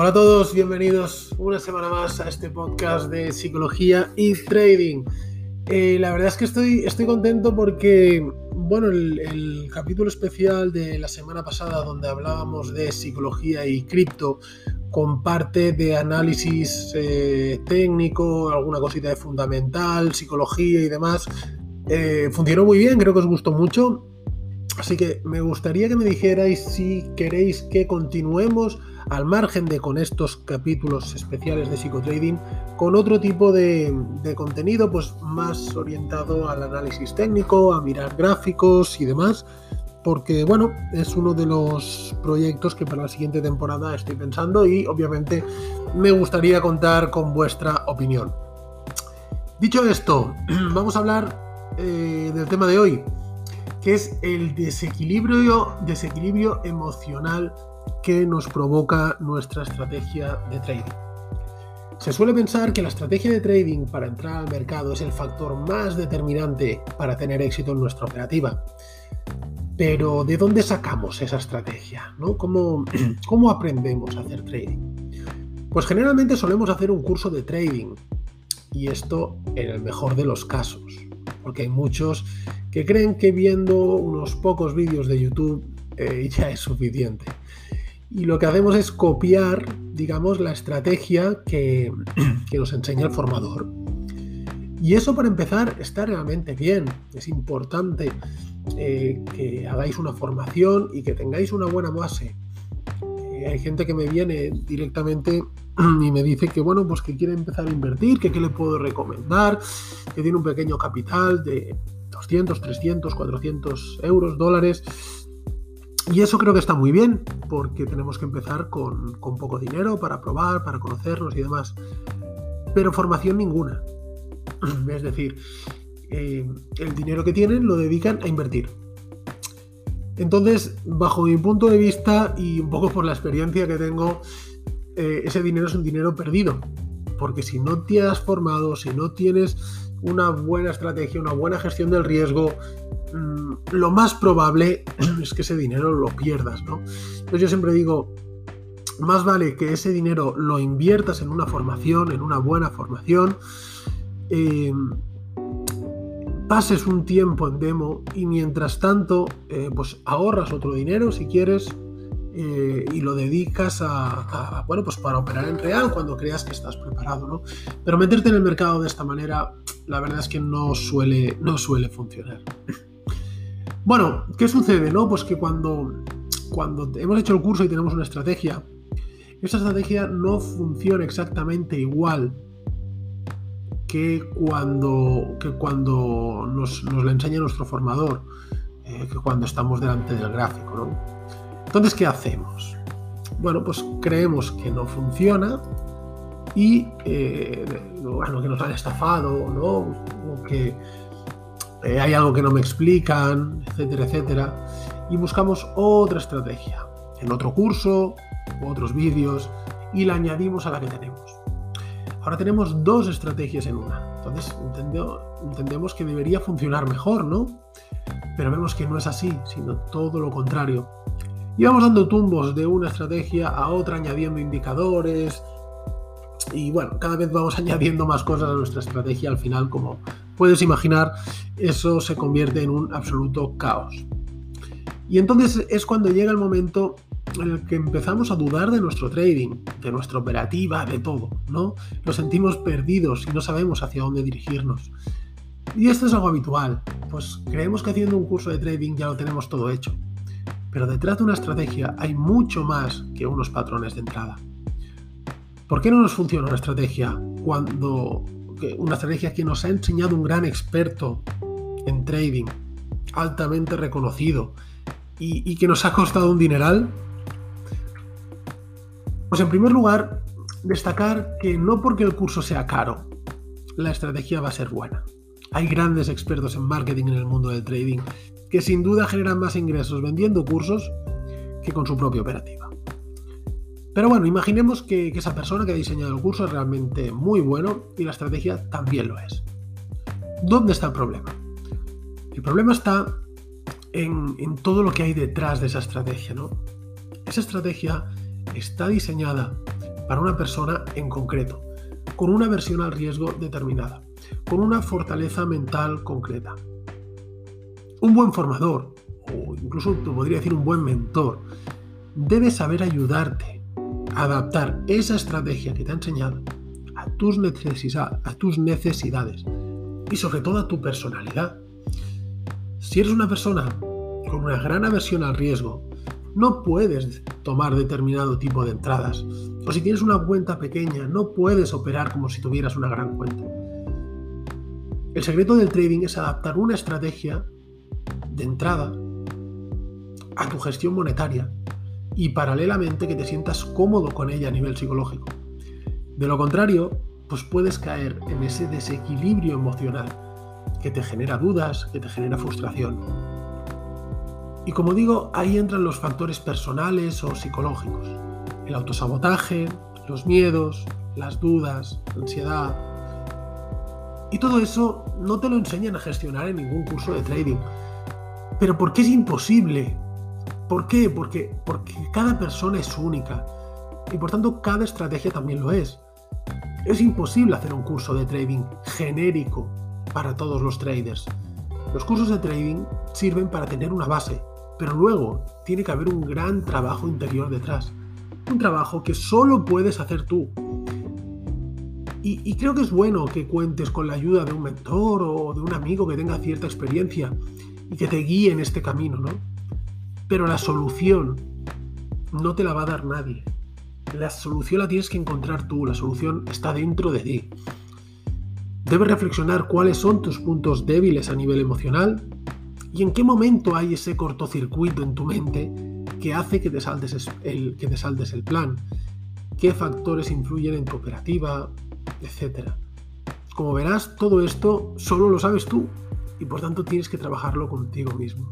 Hola a todos, bienvenidos una semana más a este podcast de psicología y trading. Eh, la verdad es que estoy, estoy contento porque, bueno, el, capítulo especial de la semana pasada donde hablábamos de psicología y cripto con parte de análisis eh, técnico, alguna cosita de fundamental, psicología y demás, eh, funcionó muy bien, creo que os gustó mucho. Así que me gustaría que me dijerais si queréis que continuemos al margen de con estos capítulos especiales de psicotrading, con otro tipo de, contenido pues más orientado al análisis técnico, a mirar gráficos y demás, porque bueno, es uno de los proyectos que para la siguiente temporada estoy pensando y obviamente me gustaría contar con vuestra opinión. Dicho esto, vamos a hablar eh, del tema de hoy, que es el desequilibrio, desequilibrio emocional que nos provoca nuestra estrategia de trading. Se suele pensar que la estrategia de trading para entrar al mercado es el factor más determinante para tener éxito en nuestra operativa. Pero ¿de dónde sacamos esa estrategia? ¿no? ¿Cómo, ¿Cómo aprendemos a hacer trading? Pues generalmente solemos hacer un curso de trading y esto en el mejor de los casos, porque hay muchos que creen que viendo unos pocos vídeos de YouTube eh, ya es suficiente y lo que hacemos es copiar, digamos, la estrategia que, nos enseña el formador. Y eso para empezar está realmente bien. Es importante eh, que hagáis una formación y que tengáis una buena base. Eh, hay gente que me viene directamente y me dice que bueno, pues que quiere empezar a invertir, que qué le puedo recomendar, que tiene un pequeño capital de 200, 300, 400 euros, dólares y eso creo que está muy bien, porque tenemos que empezar con, poco dinero para probar, para conocernos y demás. Pero formación ninguna. Es decir, eh, el dinero que tienen lo dedican a invertir. Entonces, bajo mi punto de vista y un poco por la experiencia que tengo, eh, ese dinero es un dinero perdido. Porque si no te has formado, si no tienes una buena estrategia, una buena gestión del riesgo, mm, lo más probable es que ese dinero lo pierdas, ¿no? Entonces yo siempre digo, más vale que ese dinero lo inviertas en una formación, en una buena formación, eh, pases un tiempo en demo y mientras tanto, eh, pues ahorras otro dinero si quieres eh, y lo dedicas a, bueno, pues para operar en real cuando creas que estás preparado, ¿no? Pero meterte en el mercado de esta manera, la verdad es que no suele, no suele funcionar. Bueno, ¿qué sucede, no? Pues que cuando, cuando hemos hecho el curso y tenemos una estrategia, esa estrategia no funciona exactamente igual que cuando, que cuando nos, nos la enseña nuestro formador, eh, que cuando estamos delante del gráfico, ¿no? Entonces, ¿qué hacemos? Bueno, pues creemos que no funciona y eh, bueno, que nos han estafado, ¿no? O que eh, hay algo que no me explican, etcétera, etcétera. Y buscamos otra estrategia en otro curso, otros vídeos y la añadimos a la que tenemos. Ahora tenemos dos estrategias en una. Entonces entendemos que debería funcionar mejor, ¿no? Pero vemos que no es así, sino todo lo contrario. Y vamos dando tumbos de una estrategia a otra, añadiendo indicadores. Y bueno, cada vez vamos añadiendo más cosas a nuestra estrategia. Al final, como puedes imaginar, eso se convierte en un absoluto caos. Y entonces es cuando llega el momento en el que empezamos a dudar de nuestro trading, de nuestra operativa, de todo, ¿no? Nos sentimos perdidos y no sabemos hacia dónde dirigirnos. Y esto es algo habitual, pues creemos que haciendo un curso de trading ya lo tenemos todo hecho. Pero detrás de una estrategia hay mucho más que unos patrones de entrada. ¿Por qué no nos funciona una estrategia cuando una estrategia que nos ha enseñado un gran experto en trading, altamente reconocido y, y que nos ha costado un dineral? Pues en primer lugar, destacar que no porque el curso sea caro, la estrategia va a ser buena. Hay grandes expertos en marketing en el mundo del trading que sin duda generan más ingresos vendiendo cursos que con su propia operativa. Pero bueno, imaginemos que, esa persona que ha diseñado el curso es realmente muy bueno y la estrategia también lo es. ¿Dónde está el problema? El problema está en, en todo lo que hay detrás de esa estrategia, ¿no? Esa estrategia está diseñada para una persona en concreto, con una versión al riesgo determinada, con una fortaleza mental concreta. Un buen formador, o incluso te podría decir un buen mentor, debe saber ayudarte a adaptar esa estrategia que te ha enseñado a tus, a tus necesidades y sobre todo a tu personalidad. Si eres una persona con una gran aversión al riesgo, no puedes tomar determinado tipo de entradas. O si tienes una cuenta pequeña, no puedes operar como si tuvieras una gran cuenta. El secreto del trading es adaptar una estrategia de entrada a tu gestión monetaria y paralelamente que te sientas cómodo con ella a nivel psicológico. De lo contrario, pues puedes caer en ese desequilibrio emocional que te genera dudas, que te genera frustración. Y como digo, ahí entran los factores personales o psicológicos. El autosabotaje, los miedos, las dudas, la ansiedad. Y todo eso no te lo enseñan a gestionar en ningún curso de trading. Pero ¿por qué es imposible? ¿Por qué? Porque, porque cada persona es única. Y por tanto cada estrategia también lo es. Es imposible hacer un curso de trading genérico para todos los traders. Los cursos de trading sirven para tener una base, pero luego tiene que haber un gran trabajo interior detrás. Un trabajo que solo puedes hacer tú. Y, creo que es bueno que cuentes con la ayuda de un mentor o de un amigo que tenga cierta experiencia y que te guíe en este camino, ¿no? Pero la solución no te la va a dar nadie. La solución la tienes que encontrar tú, la solución está dentro de ti. Debes reflexionar cuáles son tus puntos débiles a nivel emocional y en qué momento hay ese cortocircuito en tu mente que hace que te saltes el, que te el plan, qué factores influyen en tu operativa, etc. Como verás, todo esto solo lo sabes tú y por tanto tienes que trabajarlo contigo mismo.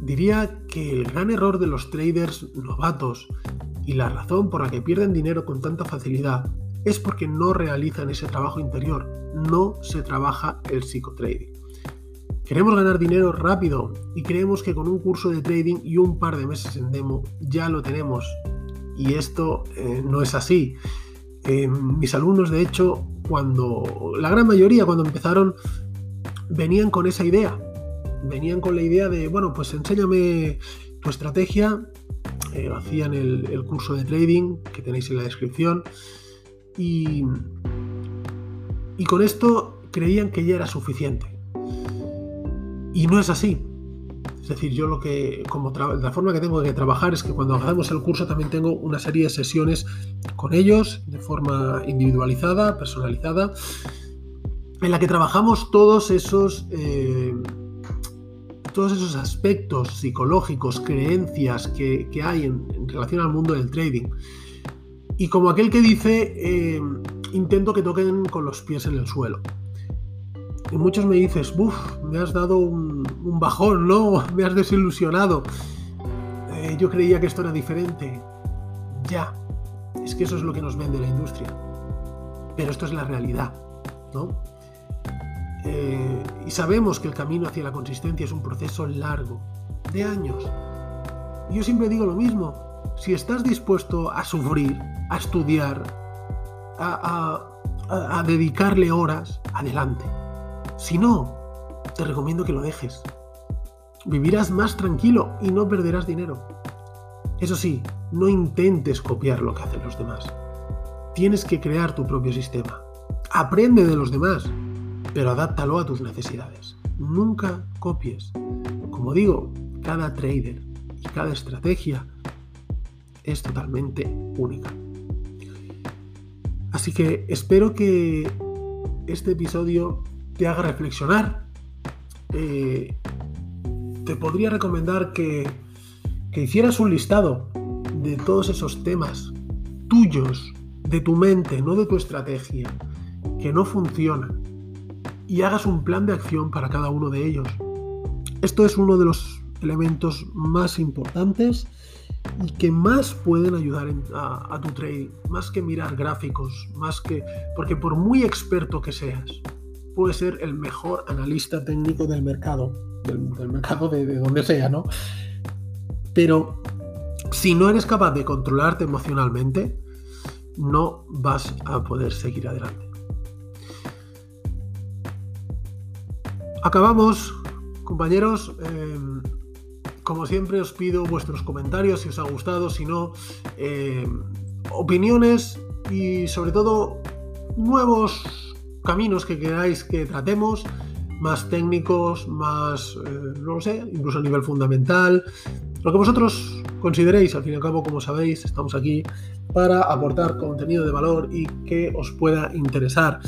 Diría que el gran error de los traders novatos y la razón por la que pierden dinero con tanta facilidad es porque no realizan ese trabajo interior, no se trabaja el psicotrading. Queremos ganar dinero rápido y creemos que con un curso de trading y un par de meses en demo ya lo tenemos. Y esto eh, no es así. Eh, mis alumnos, de hecho, cuando la gran mayoría, cuando empezaron, venían con esa idea venían con la idea de, bueno, pues enséñame tu estrategia, eh, hacían el, curso de trading que tenéis en la descripción y, y con esto creían que ya era suficiente. Y no es así. Es decir, yo lo que, como la forma que tengo de trabajar es que cuando hacemos el curso también tengo una serie de sesiones con ellos de forma individualizada, personalizada, en la que trabajamos todos esos eh, todos esos aspectos psicológicos, creencias que, hay en, relación al mundo del trading. Y como aquel que dice, eh, intento que toquen con los pies en el suelo. Y muchos me dices, uff, me has dado un, bajón, ¿no? Me has desilusionado. Eh, yo creía que esto era diferente. Ya, es que eso es lo que nos vende la industria. Pero esto es la realidad, ¿no? Eh, y sabemos que el camino hacia la consistencia es un proceso largo, de años. Yo siempre digo lo mismo, si estás dispuesto a sufrir, a estudiar, a, dedicarle horas, adelante. Si no, te recomiendo que lo dejes. Vivirás más tranquilo y no perderás dinero. Eso sí, no intentes copiar lo que hacen los demás. Tienes que crear tu propio sistema. Aprende de los demás pero adáptalo a tus necesidades. Nunca copies. Como digo, cada trader y cada estrategia es totalmente única. Así que espero que este episodio te haga reflexionar. Eh, te podría recomendar que, que hicieras un listado de todos esos temas tuyos, de tu mente, no de tu estrategia, que no funcionan y hagas un plan de acción para cada uno de ellos. Esto es uno de los elementos más importantes y que más pueden ayudar a, tu trading, más que mirar gráficos, más que... Porque por muy experto que seas, puedes ser el mejor analista técnico del mercado, del, mercado de, de donde sea, ¿no? Pero Si no eres capaz de controlarte emocionalmente, no vas a poder seguir adelante. Acabamos, compañeros. Em, como siempre os pido vuestros comentarios si os ha gustado, si no, em, opiniones y sobre todo nuevos caminos que queráis que tratemos, más técnicos, más, eh, no lo sé, incluso a nivel fundamental, lo que vosotros consideréis, al fin y al cabo, como sabéis, estamos aquí para aportar contenido de valor y que os pueda interesar.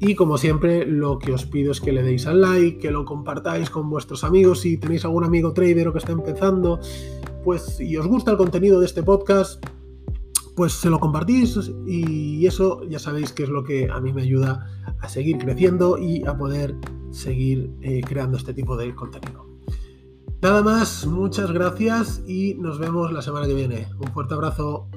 Y como siempre, lo que os pido es que le deis al like, que lo compartáis con vuestros amigos. Si tenéis algún amigo trader o que está empezando, pues y os gusta el contenido de este podcast, pues se lo compartís y eso ya sabéis que es lo que a mí me ayuda a seguir creciendo y a poder seguir eh, creando este tipo de contenido. Nada más, muchas gracias y nos vemos la semana que viene. Un fuerte abrazo.